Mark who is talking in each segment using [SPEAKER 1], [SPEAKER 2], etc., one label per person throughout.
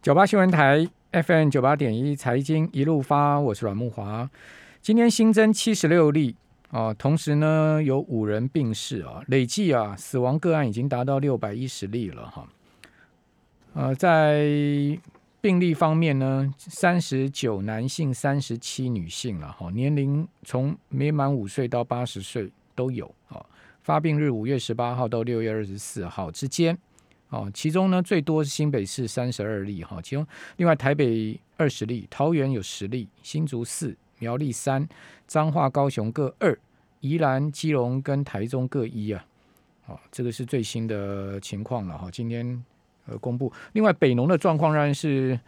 [SPEAKER 1] 九八新闻台 FM 九八点一财经一路发，我是阮木华。今天新增七十六例啊，同时呢有五人病逝啊，累计啊死亡个案已经达到六百一十例了哈。呃，在病例方面呢，三十九男性，三十七女性了哈，年龄从没满五岁到八十岁都有啊。发病日五月十八号到六月二十四号之间，哦，其中呢最多是新北市三十二例哈，其中另外台北二十例，桃园有十例，新竹四，苗栗三，彰化、高雄各二，宜兰、基隆跟台中各一啊，哦，这个是最新的情况了哈，今天呃公布。另外北农的状况仍然是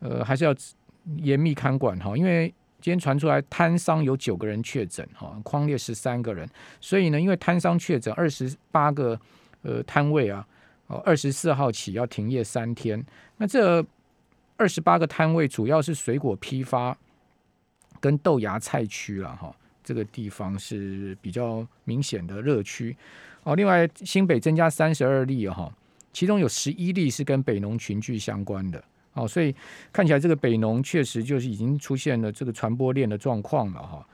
[SPEAKER 1] 呃还是要严密看管哈，因为。今天传出来摊商有九个人确诊，哈，框列十三个人，所以呢，因为摊商确诊二十八个呃摊位啊，哦，二十四号起要停业三天。那这二十八个摊位主要是水果批发跟豆芽菜区了，哈，这个地方是比较明显的热区。哦，另外新北增加三十二例哈，其中有十一例是跟北农群聚相关的。哦，所以看起来这个北农确实就是已经出现了这个传播链的状况了哈。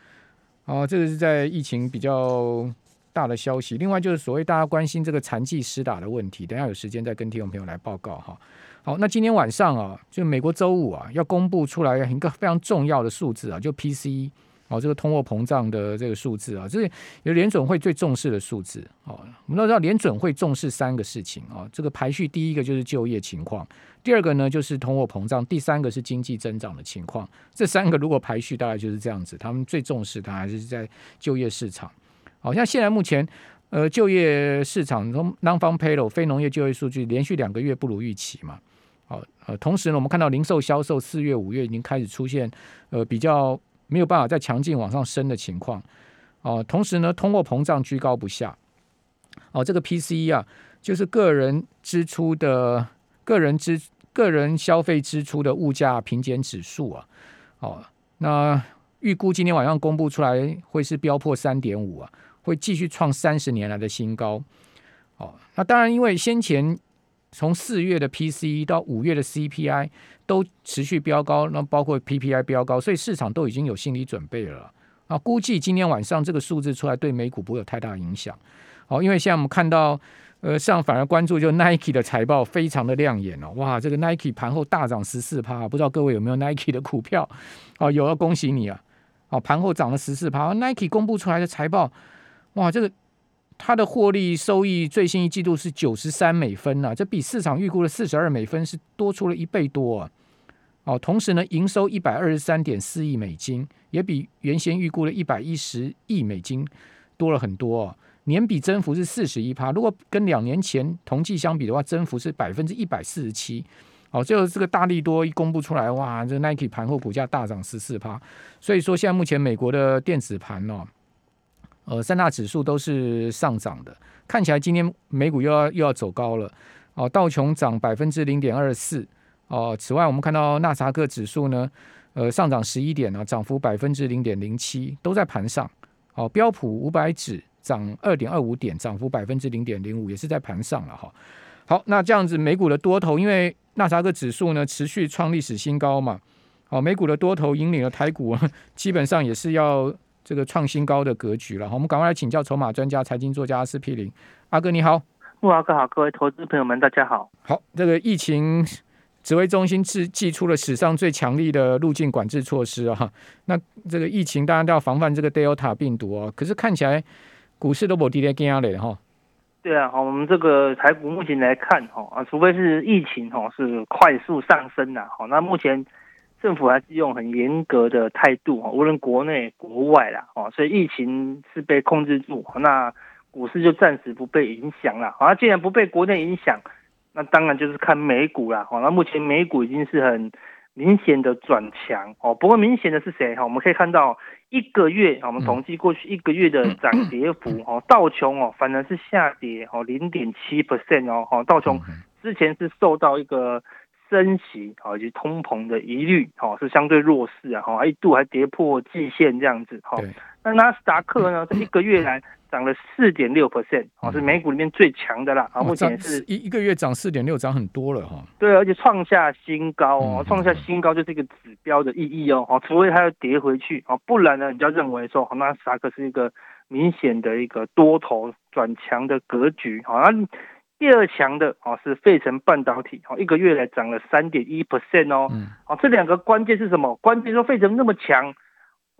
[SPEAKER 1] 哦，这个是在疫情比较大的消息。另外就是所谓大家关心这个残疾施打的问题，等下有时间再跟听众朋友来报告哈。好，那今天晚上啊，就美国周五啊，要公布出来一个非常重要的数字啊，就 PC。哦，这个通货膨胀的这个数字啊，这是有联准会最重视的数字。哦，我们都知道联准会重视三个事情啊，这个排序第一个就是就业情况，第二个呢就是通货膨胀，第三个是经济增长的情况。这三个如果排序大概就是这样子，他们最重视的还是在就业市场。好像现在目前呃就业市场从 non-farm payroll 非农业就业数据连续两个月不如预期嘛。好，呃，同时呢，我们看到零售销售四月、五月已经开始出现呃比较。没有办法再强劲往上升的情况，哦，同时呢，通货膨胀居高不下，哦，这个 PCE 啊，就是个人支出的个人支个人消费支出的物价平减指数啊，哦，那预估今天晚上公布出来会是飙破三点五啊，会继续创三十年来的新高，哦，那当然因为先前。从四月的 PCE 到五月的 CPI 都持续飙高，那包括 PPI 飙高，所以市场都已经有心理准备了啊。估计今天晚上这个数字出来，对美股不会有太大影响。好，因为现在我们看到，呃，上反而关注就 Nike 的财报非常的亮眼哦，哇，这个 Nike 盘后大涨十四趴，不知道各位有没有 Nike 的股票？哦，有，要恭喜你啊！哦，盘后涨了十四趴，Nike 公布出来的财报，哇，这个。它的获利收益最新一季度是九十三美分呐，这比市场预估的四十二美分是多出了一倍多啊！哦，同时呢，营收一百二十三点四亿美金，也比原先预估的一百一十亿美金多了很多哦，年比增幅是四十一趴。如果跟两年前同季相比的话，增幅是百分之一百四十七。哦，最后这个大力多一公布出来，哇，这 Nike 盘后股价大涨十四趴。所以说，现在目前美国的电子盘哦。呃，三大指数都是上涨的，看起来今天美股又要又要走高了。哦，道琼涨百分之零点二四。哦，此外我们看到纳萨克指数呢，呃，上涨十一点呢，涨幅百分之零点零七，都在盘上。哦，标普五百指涨二点二五点，涨幅百分之零点零五，也是在盘上了哈。好，那这样子美股的多头，因为纳萨克指数呢持续创历史新高嘛。好，美股的多头引领了台股，基本上也是要。这个创新高的格局了，我们赶快来请教筹码专家、财经作家阿斯匹林阿哥，你好，
[SPEAKER 2] 木阿哥好，各位投资朋友们，大家好。
[SPEAKER 1] 好，这个疫情指挥中心制寄出了史上最强力的入境管制措施啊，那这个疫情当然都要防范这个 Delta 病毒啊，可是看起来股市都不跌跌跟压嘞哈。
[SPEAKER 2] 对啊，好，我们这个台股目前来看哈啊，除非是疫情哈是快速上升呐，好，那目前。政府还是用很严格的态度哈，无论国内国外啦，哦，所以疫情是被控制住，那股市就暂时不被影响了。好，既然不被国内影响，那当然就是看美股啦。好，那目前美股已经是很明显的转强哦。不过明显的是谁哈？我们可以看到一个月，我们统计过去一个月的涨跌幅哦，道琼哦反而是下跌哦零点七 percent 哦，哈，道琼之前是受到一个。升息啊以及通膨的疑虑好是相对弱势啊哈一度还跌破季线这样子哈那纳斯达克呢 这一个月来涨了四点六 percent，哦，是美股里面最强的啦，啊，目前是
[SPEAKER 1] 一一个月涨四点六，涨很多了哈。
[SPEAKER 2] 对，而且创下新高哦，创下新高就是一个指标的意义哦，哦，除非它要跌回去哦，不然呢，你就要认为说，纳斯达克是一个明显的一个多头转强的格局，好，那第二强的哦是费城半导体，哦，一个月来涨了三点一 percent 哦，哦，这两个关键是什么？关键说费城那么强。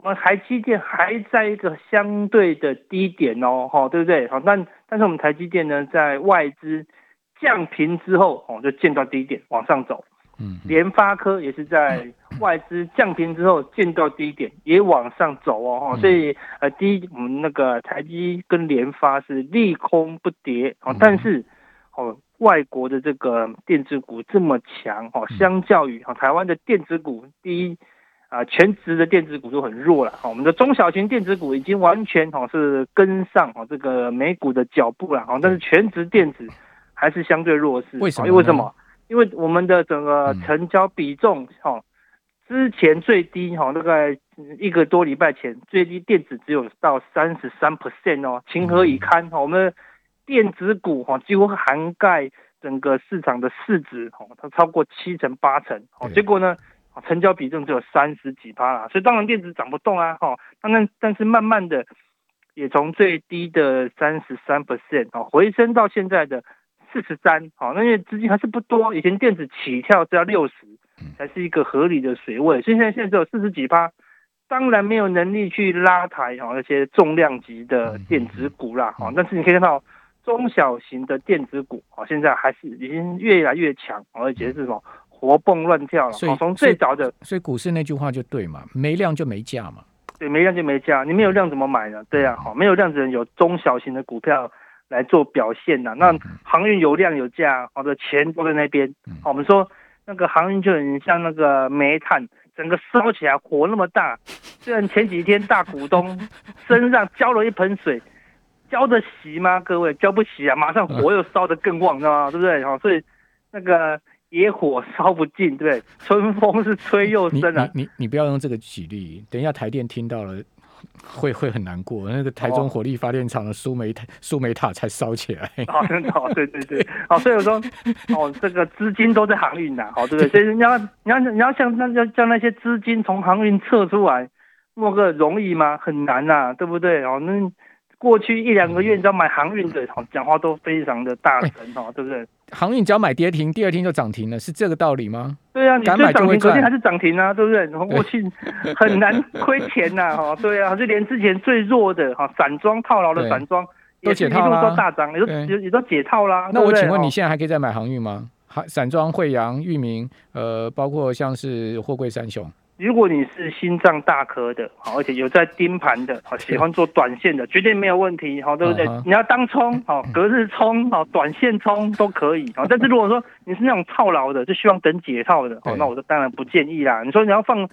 [SPEAKER 2] 我们台积电还在一个相对的低点哦，哈，对不对？好，但但是我们台积电呢，在外资降平之后，哦，就见到低点往上走。嗯，联发科也是在外资降平之后见到低点，也往上走哦，哈。所以呃，第一，我们那个台积跟联发是利空不跌，哦，但是哦，外国的这个电子股这么强，哦，相较于哦台湾的电子股，第一。啊，全职的电子股都很弱了，哈，我们的中小型电子股已经完全哈是跟上哈这个美股的脚步了，哈，但是全职电子还是相对弱势，
[SPEAKER 1] 为什么？
[SPEAKER 2] 因为什么？因为我们的整个成交比重哈，之前最低哈，大概一个多礼拜前最低电子只有到三十三 percent 哦，情何以堪？哈，我们电子股哈几乎涵盖整个市场的市值哈，它超过七成八成，哦，结果呢？成交比重只有三十几趴啦，所以当然电子涨不动啊，哈，当然但是慢慢的也从最低的三十三 percent 哦回升到现在的四十三，好，那因为资金还是不多，以前电子起跳只要六十才是一个合理的水位，所以现在现在只有四十几趴，当然没有能力去拉抬哈那些重量级的电子股啦，哈，但是你可以看到中小型的电子股，哦，现在还是已经越来越强，而且是什么？活蹦乱跳了，
[SPEAKER 1] 所以
[SPEAKER 2] 从最早的，
[SPEAKER 1] 所以股市那句话就对嘛，没量就没价嘛。
[SPEAKER 2] 对，没量就没价，你没有量怎么买呢？对啊，好，没有量只能有中小型的股票来做表现呐。那航运有量有价，好的钱都在那边。好，我们说那个航运就很像那个煤炭，整个烧起来火那么大，虽然前几天大股东身上浇了一盆水，浇得熄吗？各位浇不熄啊，马上火又烧得更旺，知道吗？对不对？好，所以那个。野火烧不尽，对春风是吹又生啊！
[SPEAKER 1] 你你你不要用这个举例，等一下台电听到了会会很难过。那个台中火力发电厂的苏煤苏梅塔才烧起来。
[SPEAKER 2] 哦，真的哦，对对对，好，所以我说，哦，这个资金都在航运呐，好，对不对？所以你要你要你要像那要将那些资金从航运撤出来，莫个容易吗？很难呐，对不对？哦，那。过去一两个月，你知道买航运的，讲话都非常的大声哦，对不对？
[SPEAKER 1] 航运只要买跌停，第二天就涨停了，是这个道理吗？
[SPEAKER 2] 对啊，你敢买涨停，昨天还是涨停啊，对不对？过去很难亏钱呐，哈，对啊，就连之前最弱的哈散装套牢的散装，
[SPEAKER 1] 都解套啦，
[SPEAKER 2] 都大涨，也都也也都解套啦。
[SPEAKER 1] 那我请问你现在还可以再买航运吗？航散装、惠阳、裕民，呃，包括像是货柜三雄。
[SPEAKER 2] 如果你是心脏大颗的，好，而且有在盯盘的，好，喜欢做短线的，绝对没有问题，好，对不对？你要当冲，好，隔日冲，好，短线冲都可以，好。但是 如果说你是那种套牢的，就希望等解套的，好，那我就当然不建议啦。你说你要放，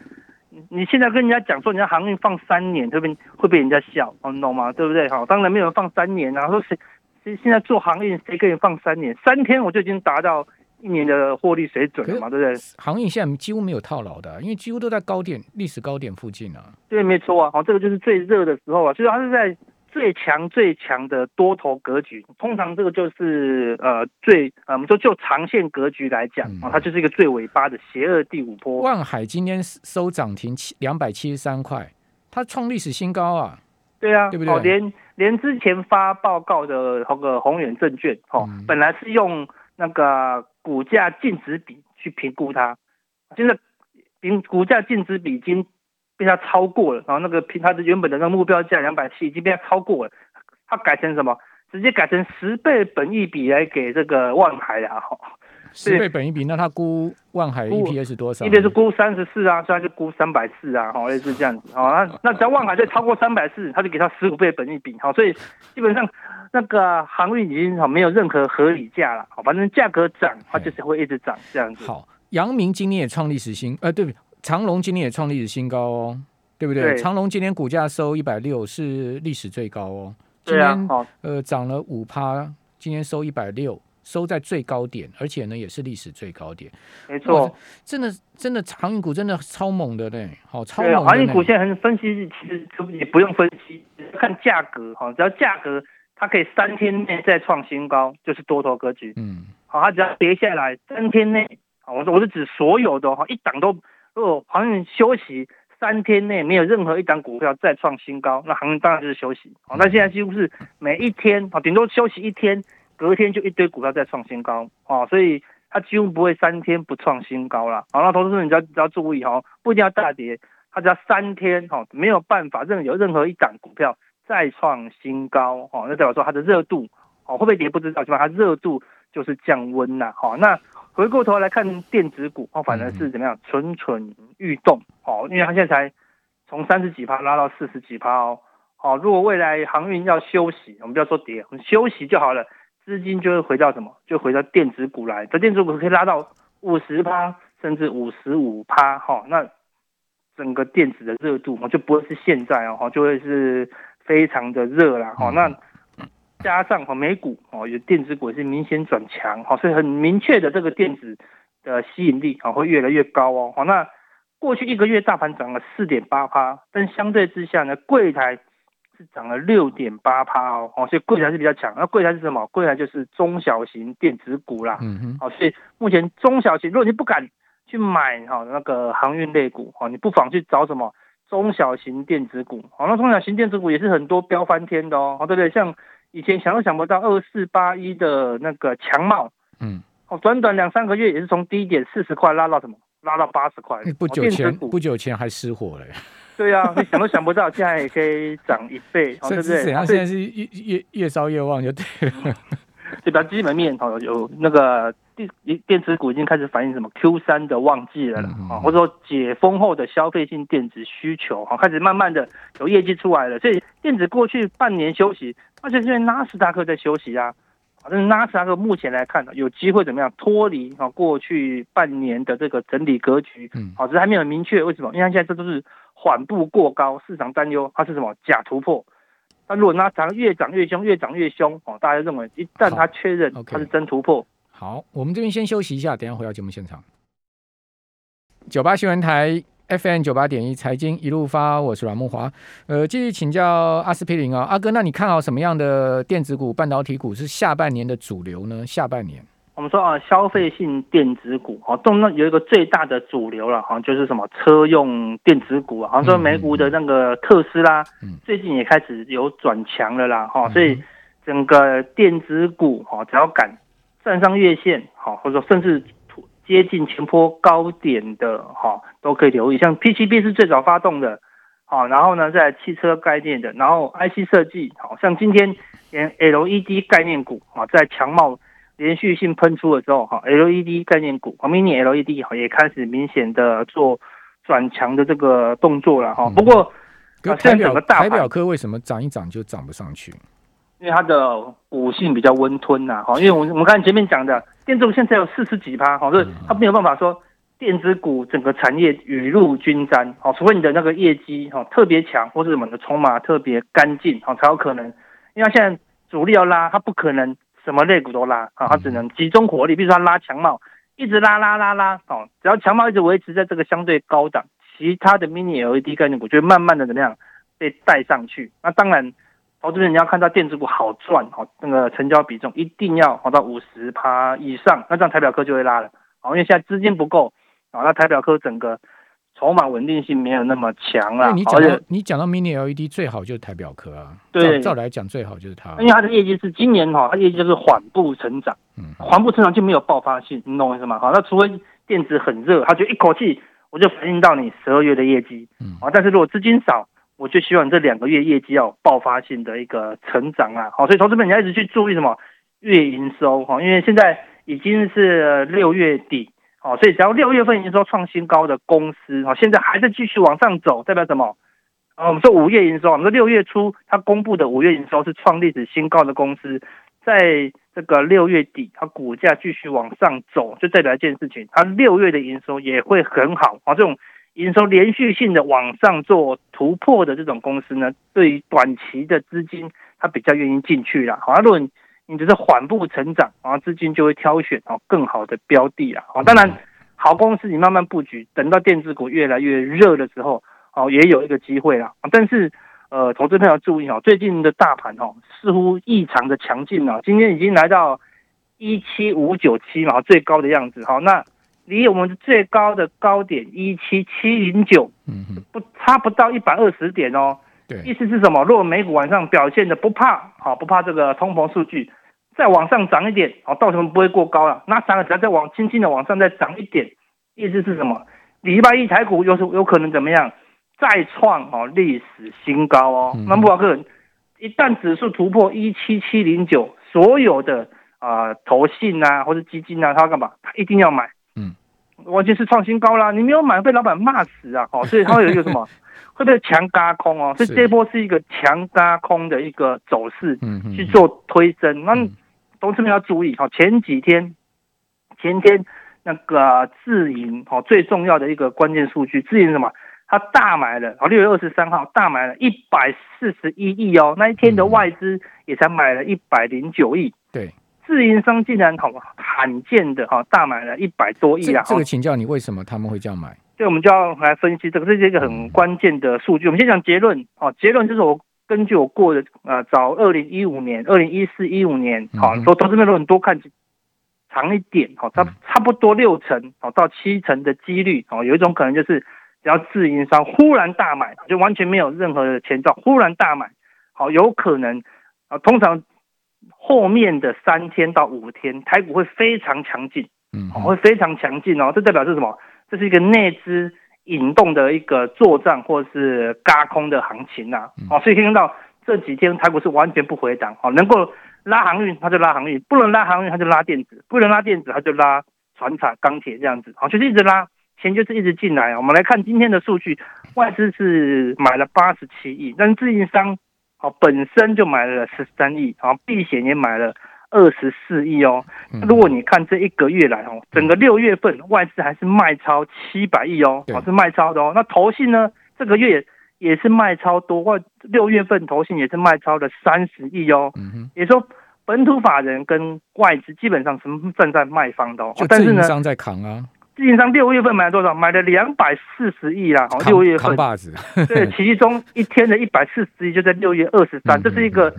[SPEAKER 2] 你现在跟人家讲说你要航运放三年，会被会被人家笑，你懂吗？对不对？好，当然没有人放三年啊。说谁谁现在做航运，谁可以放三年？三天我就已经达到。一年的获利水准嘛，对不对？
[SPEAKER 1] 航运现在几乎没有套牢的，因为几乎都在高点、历史高点附近啊。
[SPEAKER 2] 对，没错啊，好，这个就是最热的时候啊，所以它是在最强、最强的多头格局。通常这个就是呃最呃，我们说就长线格局来讲啊，它就是一个最尾巴的邪恶第五波。
[SPEAKER 1] 万海今天收涨停七两百七十三块，它创历史新高啊。
[SPEAKER 2] 对啊，
[SPEAKER 1] 对不对？
[SPEAKER 2] 连连之前发报告的那个宏远证券，哦，本来是用那个。股价净值比去评估它，现在评股价净值比已经被它超过了，然后那个平它的原本的那个目标价两百七已经被它超过了，它改成什么？直接改成十倍本益比来给这个万海了哈。
[SPEAKER 1] 十倍本一比，那他估万海 EPS 多少
[SPEAKER 2] ？EPS 估三十四啊，所以就估三百四啊，好类似这样子啊。那那只要万海再超过三百四，他就给他十五倍本一比，好，所以基本上。那个航运已经好没有任何合理价了，好，反正价格涨，它就是会一直涨这样子。
[SPEAKER 1] 好，阳明今天也创历史新，呃，对不长隆今天也创历史新高哦，对不对？长隆今天股价收一百六，是历史最高哦。今天呃涨了五趴，今天收一百六，收在最高点，而且呢也是历史最高点。
[SPEAKER 2] 没错，
[SPEAKER 1] 真的真的航运股真的超猛的嘞，好超，猛的
[SPEAKER 2] 航运股
[SPEAKER 1] 呢。
[SPEAKER 2] 现在很分析，其实也不用分析，只看价格哈，只要价格它可以三天内再创新高，就是多头格局。
[SPEAKER 1] 嗯，
[SPEAKER 2] 好，它只要跌下来三天内，啊，我说我是指所有的哈，一档都如果航运休息三天内没有任何一档股票再创新高，那航运当然就是休息。好，那现在几乎是每一天啊，顶多休息一天，隔天就一堆股票再创新高，哦，所以它几乎不会三天不创新高了。好，那投资人你要只要注意哈，不一定要大跌，它只要三天哈没有办法任有任何一档股票再创新高，哈，那代表说它的热度哦会不会跌不知道，起码它热度就是降温呐，好，那回过头来看电子股，哦，反而是怎么样蠢蠢欲动，哦，因为它现在才从三十几趴拉到四十几趴哦，好，如果未来航运要休息，我们不要说跌，我们休息就好了，资金就会回到什么？就回到电子股来，这电子股可以拉到五十趴甚至五十五趴，哈，那整个电子的热度哦就不会是现在哦，就会是非常的热啦，哈，那。加上哈美股哦，有电子股也是明显转强哈，所以很明确的这个电子的吸引力啊会越来越高哦。好，那过去一个月大盘涨了四点八趴，但相对之下呢，柜台是涨了六点八趴哦，哦，所以柜台是比较强。那柜台是什么？柜台就是中小型电子股啦。
[SPEAKER 1] 嗯哼，
[SPEAKER 2] 好，所以目前中小型，如果你不敢去买哈那个航运类股，哈，你不妨去找什么中小型电子股。好，那中小型电子股也是很多飙翻天的哦，哦对不对？像以前想都想不到，二四八一的那个强茂，
[SPEAKER 1] 嗯，
[SPEAKER 2] 哦，短短两三个月也是从低点四十块拉到什么，拉到八十块。
[SPEAKER 1] 不久前不久前还失火了，
[SPEAKER 2] 对啊，你想都想不到，现在也可以涨一倍，哦，对不对？
[SPEAKER 1] 甚至怎样？
[SPEAKER 2] 啊所以
[SPEAKER 1] 现在是越越越烧越旺，就对了。
[SPEAKER 2] 对吧？基本面哦，有那个电电子股已经开始反映什么 Q 三的旺季了或者说解封后的消费性电子需求哈，开始慢慢的有业绩出来了。所以电子过去半年休息，而且现在纳斯达克在休息啊。反正纳斯达克目前来看呢，有机会怎么样脱离啊过去半年的这个整体格局，
[SPEAKER 1] 嗯
[SPEAKER 2] 好，只是还没有很明确为什么？因为它现在这都是缓步过高，市场担忧它是什么假突破。那如果纳斯达克越涨越凶，越涨越凶哦，大家认为一旦它确认它是真突破，
[SPEAKER 1] 好，我们这边先休息一下，等一下回到节目现场。九八新闻台 FM 九八点一财经一路发，我是阮木华。呃，继续请教阿司匹林啊，阿哥，那你看好什么样的电子股、半导体股是下半年的主流呢？下半年，
[SPEAKER 2] 我们说啊，消费性电子股哦，动那有一个最大的主流了，哈就是什么车用电子股啊，好像说美股的那个特斯拉
[SPEAKER 1] 嗯，
[SPEAKER 2] 最近也开始有转强了啦，哈，所以
[SPEAKER 1] 嗯
[SPEAKER 2] 整个电子股哈，只要敢站上月线，好，或者说甚至接近前坡高点的哈，都可以留意。像 PCB 是最早发动的，好，然后呢，在汽车概念的，然后 IC 设计，好像今天连 LED 概念股啊，在强茂连续性喷出了之后，哈，LED 概念股，啊，Mini LED 哈也开始明显的做转强的这个动作了哈。
[SPEAKER 1] 嗯
[SPEAKER 2] 不过，啊虽然
[SPEAKER 1] 可台表
[SPEAKER 2] 整个大
[SPEAKER 1] 表科为什么涨一涨就涨不上去？
[SPEAKER 2] 因为它的股性比较温吞呐，哈，因为我们我们刚才前面讲的电子股现在有四十几趴，哈，所以它没有办法说电子股整个产业雨露均沾，哈，除非你的那个业绩哈特别强，或是什么的筹码特别干净，哈才有可能。因为它现在主力要拉，它不可能什么类股都拉，啊，它只能集中火力，比如说它拉强茂，一直拉拉拉拉，哦，只要强茂一直维持在这个相对高档，其他的 mini LED 概念股就会慢慢的怎么样被带上去。那当然。投资人你要看到电子股好赚，哦那个成交比重一定要好到五十趴以上，那这样台表科就会拉了，哦，因为现在资金不够，啊，那台表科整个筹码稳定性没有那么强啦，
[SPEAKER 1] 那你讲到你讲到 Mini LED 最好就是台表科啊，
[SPEAKER 2] 对。
[SPEAKER 1] 照照来讲最好就是它。
[SPEAKER 2] 因，为它的业绩是今年哈，它业绩就是缓步成长，
[SPEAKER 1] 嗯，
[SPEAKER 2] 缓步成长就没有爆发性，你懂我意思吗？好，那除非电子很热，它就一口气我就反映到你十二月的业绩，
[SPEAKER 1] 嗯。
[SPEAKER 2] 啊，但是如果资金少，我就希望这两个月业绩要有爆发性的一个成长啊，好，所以投资们你要一直去注意什么？月营收哈，因为现在已经是六月底，哦，所以只要六月份营收创新高的公司，哈，现在还在继续往上走，代表什么？啊，我们说五月营收，我们说六月初它公布的五月营收是创历史新高的公司，在这个六月底，它股价继续往上走，就代表一件事情，它六月的营收也会很好啊。这种营收连续性的往上做突破的这种公司呢，对于短期的资金，它比较愿意进去啦。好，那如果你只是缓步成长，然后资金就会挑选哦更好的标的啊。哦，当然好公司你慢慢布局，等到电子股越来越热的时候，哦也有一个机会啦。但是呃，投资朋友注意哦，最近的大盘哦似乎异常的强劲啊，今天已经来到一七五九七嘛，最高的样子。好，那离我们最高的高点一七七零九，嗯不差不到一百二十点哦。意思是什么？如果美股晚上表现的不怕，好不怕这个通膨数据再往上涨一点，哦，到时候不会过高了。那三个只要再往轻轻的往上再涨一点，意思是什么？礼拜一台股有是有可能怎么样？再创哦历史新高哦。那木华哥，一旦指数突破一七七零九，所有的啊投信啊或者基金啊，他要干嘛？他一定要买。嗯，完全是创新高啦！你没有买，被老板骂死啊！哦，所以他会有一个什么？会不会强嘎空哦？所以这波是一个强嘎空的一个走势，去做推升。那同志们要注意哈，前几天前天那个自营哦，最重要的一个关键数据，自营什么？他大买了哦，六月二十三号大买了一百四十一亿哦，那一天的外资也才买了一百零九亿。
[SPEAKER 1] 对，
[SPEAKER 2] 自营商竟然好罕见的哈大买了一百多亿啊！
[SPEAKER 1] 这个请教你，为什么他们会这样买？
[SPEAKER 2] 对我们就要来分析这个，这是一个很关键的数据。我们先讲结论哦，结论就是我根据我过的呃，早二零一五年、二零一四、一五年，好，说投资面都很多看长一点，好，差差不多六成，好到七成的几率，哦，有一种可能就是，只要自营商忽然大买，就完全没有任何的前兆，忽然大买，好，有可能啊，通常后面的三天到五天，台股会非常强劲，嗯，会非常强劲哦，这代表是什么？这是一个内资引动的一个作战或是嘎空的行情呐，哦，所以可以看到这几天台股是完全不回档，哦，能够拉航运它就拉航运，不能拉航运它就拉电子，不能拉电子它就拉船产钢铁这样子，好，就是一直拉钱就是一直进来。我们来看今天的数据，外资是买了八十七亿，但是自营商好本身就买了十三亿，好，避险也买了。二十四亿哦，如果你看这一个月来哦，整个六月份外资还是卖超七百亿哦，哦是卖超的哦。那投信呢，这个月也是卖超多，外六月份投信也是卖超了三十亿哦。嗯哼，也说本土法人跟外资基本上是站在卖方的哦。
[SPEAKER 1] 但是呢，商在扛啊，
[SPEAKER 2] 自营商六月份买了多少？买了两百四十亿啦。哦，六月份。对，其中一天的一百四十亿就在六月二十三，这是一个。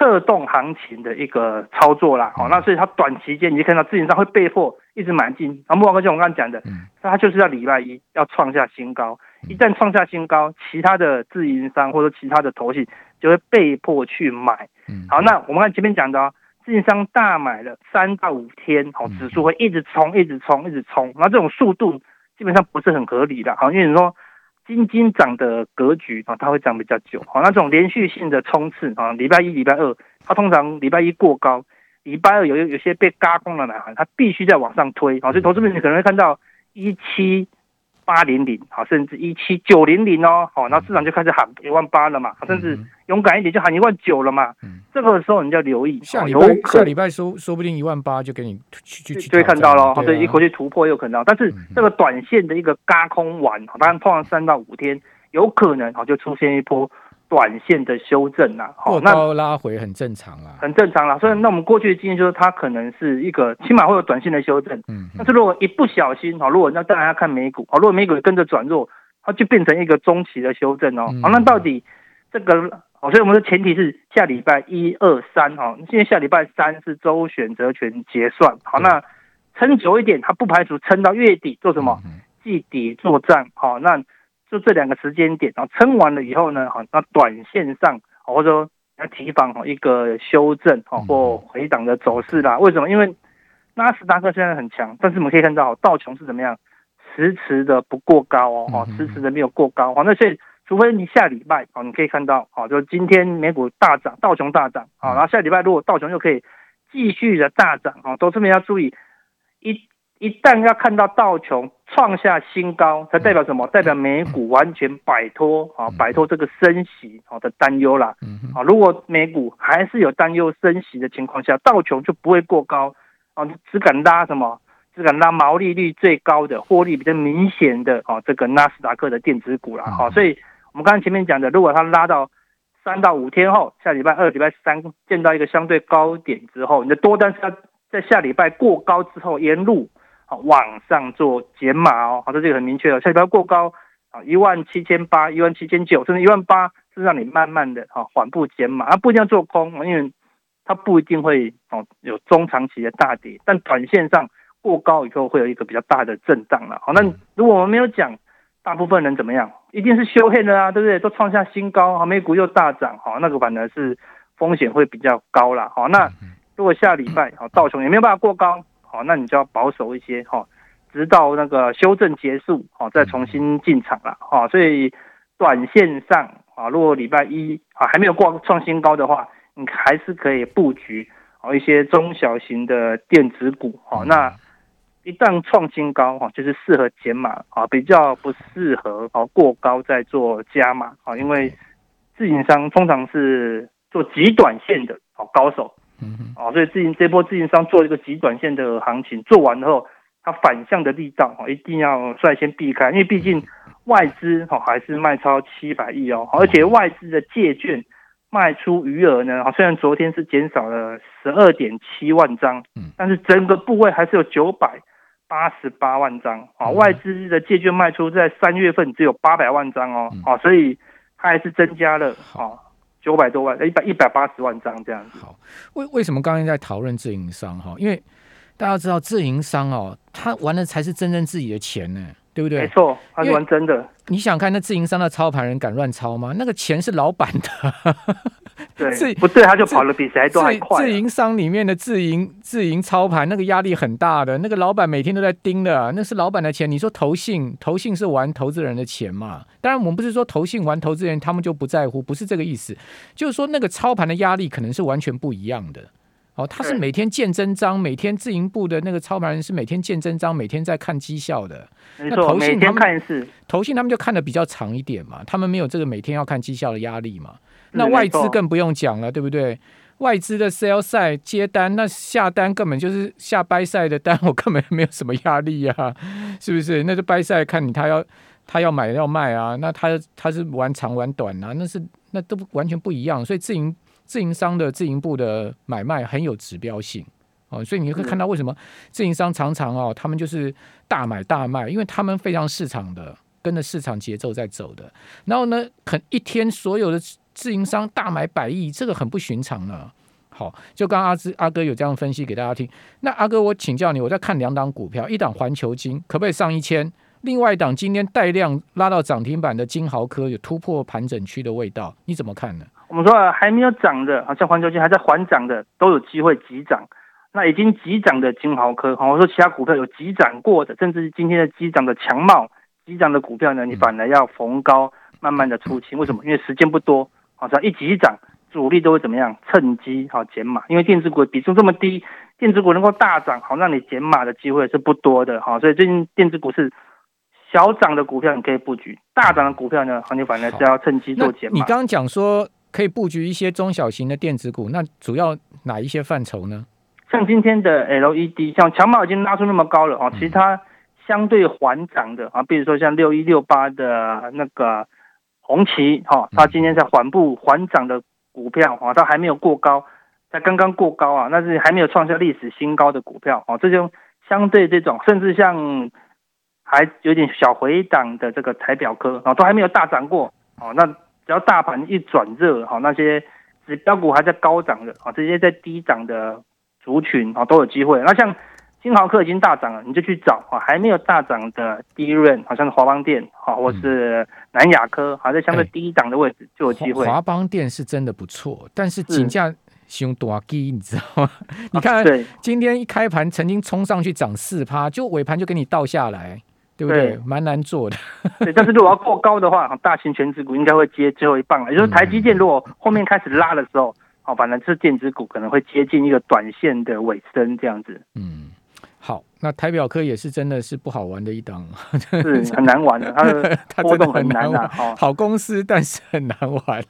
[SPEAKER 2] 策动行情的一个操作啦，好，那所以它短期间你就看到自营商会被迫一直买进，啊，木王哥像我刚刚讲的，那它就是要礼拜一要创下新高，一旦创下新高，其他的自营商或者其他的投信就会被迫去买，好，那我们看前面讲的，自营商大买了三到五天，好，指数会一直冲，一直冲，一直冲，那这种速度基本上不是很合理的，好，因为你说。金金涨的格局啊，它会涨比较久。好，那种连续性的冲刺啊，礼拜一、礼拜二，它通常礼拜一过高，礼拜二有有些被嘎空了呢，它必须再往上推。好，所以投资者你可能会看到一七。八零零好，甚至一七九零零哦，好，那市场就开始喊一万八了嘛，甚至勇敢一点就喊一万九了嘛。嗯，这个时候你就要留意，
[SPEAKER 1] 下礼拜下礼拜说说不定一万八就给你去去去
[SPEAKER 2] 就会看到了，对，一口气突破有可能。但是这个短线的一个嘎空完，当然碰上三到五天，有可能好就出现一波。短线的修正呐，
[SPEAKER 1] 好，那拉回很正常啦，
[SPEAKER 2] 很正常啦。所以那我们过去的经验就是，它可能是一个起码会有短线的修正。嗯，但是如果一不小心，好，如果那当然要看美股，好，如果美股跟着转弱，它就变成一个中期的修正哦。好，那到底这个，好，所以我们的前提是下礼拜一二三，哈，现在下礼拜三是周选择权结算，好，那撑久一点，它不排除撑到月底做什么？季底作战，好，那。就这两个时间点，然后撑完了以后呢，好，那短线上或者说要提防哈一个修正哈或回档的走势啦。为什么？因为纳斯达克现在很强，但是我们可以看到道琼是怎么样，迟迟的不过高哦，哈，迟迟的没有过高。好，那所以除非你下礼拜，哦，你可以看到，好，就今天美股大涨，道琼大涨，好，然后下礼拜如果道琼又可以继续的大涨，哈，都这边要注意一。旦要看到道琼创下新高，它代表什么？代表美股完全摆脱啊，摆脱这个升息好的担忧啦。啊，如果美股还是有担忧升息的情况下，道琼就不会过高啊，只敢拉什么？只敢拉毛利率最高的、获利比较明显的啊，这个纳斯达克的电子股啦。好，所以我们刚才前面讲的，如果它拉到三到五天后，下礼拜二、礼拜三见到一个相对高点之后，你的多单是要在下礼拜过高之后沿路好往上做减码哦，好，这个很明确了，下礼拜过高啊一万七千八、一万七千九，甚至一万八，是让你慢慢的哈缓步减码，啊不一定要做空，因为它不一定会哦有中长期的大跌，但短线上过高以后会有一个比较大的震荡了，好，那如果我们没有讲。大部分人怎么样？一定是修黑的啊，对不对？都创下新高，好，美股又大涨，好，那个反而是风险会比较高啦。好，那如果下礼拜好道琼也没有办法过高，好，那你就要保守一些，哈，直到那个修正结束，好，再重新进场了，哈，所以短线上啊，如果礼拜一啊还没有过创新高的话，你还是可以布局哦一些中小型的电子股，好，那。一旦创新高哈，就是适合减码啊，比较不适合哦过高再做加码啊，因为自营商通常是做极短线的哦高手，嗯啊，所以自营这波自营商做一个极短线的行情，做完后它反向的力道哈，一定要率先避开，因为毕竟外资哈还是卖超七百亿哦，而且外资的借券。卖出余额呢？啊，虽然昨天是减少了十二点七万张，嗯，但是整个部位还是有九百八十八万张啊。外资的借券卖出在三月份只有八百万张哦，啊，所以它还是增加了啊九百多万，一百一百八十万张这样子。
[SPEAKER 1] 好，为为什么刚刚在讨论自营商哈？因为大家知道自营商哦，他玩的才是真正自己的钱呢。对不对？
[SPEAKER 2] 没错，他是玩真的。
[SPEAKER 1] 你想看那自营商的操盘人敢乱操吗？那个钱是老板的。
[SPEAKER 2] 对，不对他就跑了比谁都还快。
[SPEAKER 1] 自营商里面的自营自营操盘，那个压力很大的。那个老板每天都在盯的，那是老板的钱。你说投信，投信是玩投资人的钱嘛？当然，我们不是说投信玩投资人，他们就不在乎，不是这个意思。就是说，那个操盘的压力可能是完全不一样的。哦，他是每天见真章，每天自营部的那个操盘人是每天见真章，每天在看绩效的。
[SPEAKER 2] 没错，每天看一次。
[SPEAKER 1] 投信他们就看的比较长一点嘛，他们没有这个每天要看绩效的压力嘛。那外资更不用讲了，对不对？外资的 sell 赛接单，那下单根本就是下掰赛的单，我根本没有什么压力呀，是不是？那就掰赛看你他要他要买要卖啊，那他他是玩长玩短啊，那是那都完全不一样，所以自营。自营商的自营部的买卖很有指标性哦，所以你会看到为什么自营商常常哦，他们就是大买大卖，因为他们非常市场的，跟着市场节奏在走的。然后呢，很一天所有的自营商大买百亿，这个很不寻常呢。好，就刚阿芝阿哥有这样分析给大家听。那阿哥，我请教你，我在看两档股票，一档环球金可不可以上一千？另外一档今天带量拉到涨停板的金豪科有突破盘整区的味道，你怎么看呢？
[SPEAKER 2] 我们说还没有涨的，好像环球金还在缓涨的，都有机会急涨。那已经急涨的金豪科，好，我说其他股票有急涨过的，甚至是今天的急涨的强茂，急涨的股票呢，你反而要逢高慢慢的出清。为什么？因为时间不多，好，像一急涨，主力都会怎么样？趁机好减码。因为电子股比重这么低，电子股能够大涨，好让你减码的机会是不多的，好，所以最近电子股是小涨的股票你可以布局，大涨的股票呢，好，你反而是要趁机做减码。
[SPEAKER 1] 你刚刚讲说。可以布局一些中小型的电子股，那主要哪一些范畴呢？
[SPEAKER 2] 像今天的 LED，像强茂已经拉出那么高了啊，其他相对缓涨的啊，比如说像六一六八的那个红旗哈，它今天在缓步缓涨的股票啊，它还没有过高，才刚刚过高啊，那是还没有创下历史新高的股票啊，这就相对这种，甚至像还有点小回档的这个台表科啊，都还没有大涨过哦，那。只要大盘一转热，哈，那些指标股还在高涨的，啊，这些在低涨的族群，啊，都有机会。那像金豪科已经大涨了，你就去找，啊，还没有大涨的第一润，好像是华邦电，好，或是南亚科，还在相对低档的位置就有机会。
[SPEAKER 1] 华邦电是真的不错，但是股价熊多低，你知道吗？你看，今天一开盘曾经冲上去涨四趴，就尾盘就给你倒下来。对不对？蛮难做的。
[SPEAKER 2] 对，但是如果要过高的话，大型全值股应该会接最后一棒了。也就是台积电，如果后面开始拉的时候，好，反正是电子股可能会接近一个短线的尾声这样子。
[SPEAKER 1] 嗯，好，那台表科也是真的是不好玩的一档，
[SPEAKER 2] 是很难玩的，它的 波动很难
[SPEAKER 1] 玩。好公司，但是很难玩。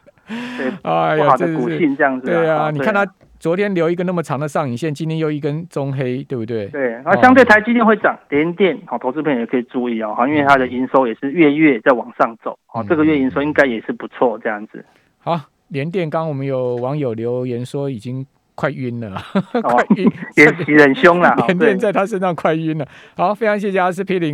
[SPEAKER 2] 对，哎呀，这股性这样子。
[SPEAKER 1] 对啊，你看它。昨天留一个那么长的上影线，今天又一根中黑，对不对？
[SPEAKER 2] 对，然后相对台积电会涨，联电好，投资朋友也可以注意哦，哈，因为它的营收也是月月在往上走，好，这个月营收应该也是不错，这样子。
[SPEAKER 1] 好，联电，刚刚我们有网友留言说已经快晕了，快晕，
[SPEAKER 2] 也洗很凶了。
[SPEAKER 1] 联电在他身上快晕了。好，非常谢谢阿司匹林。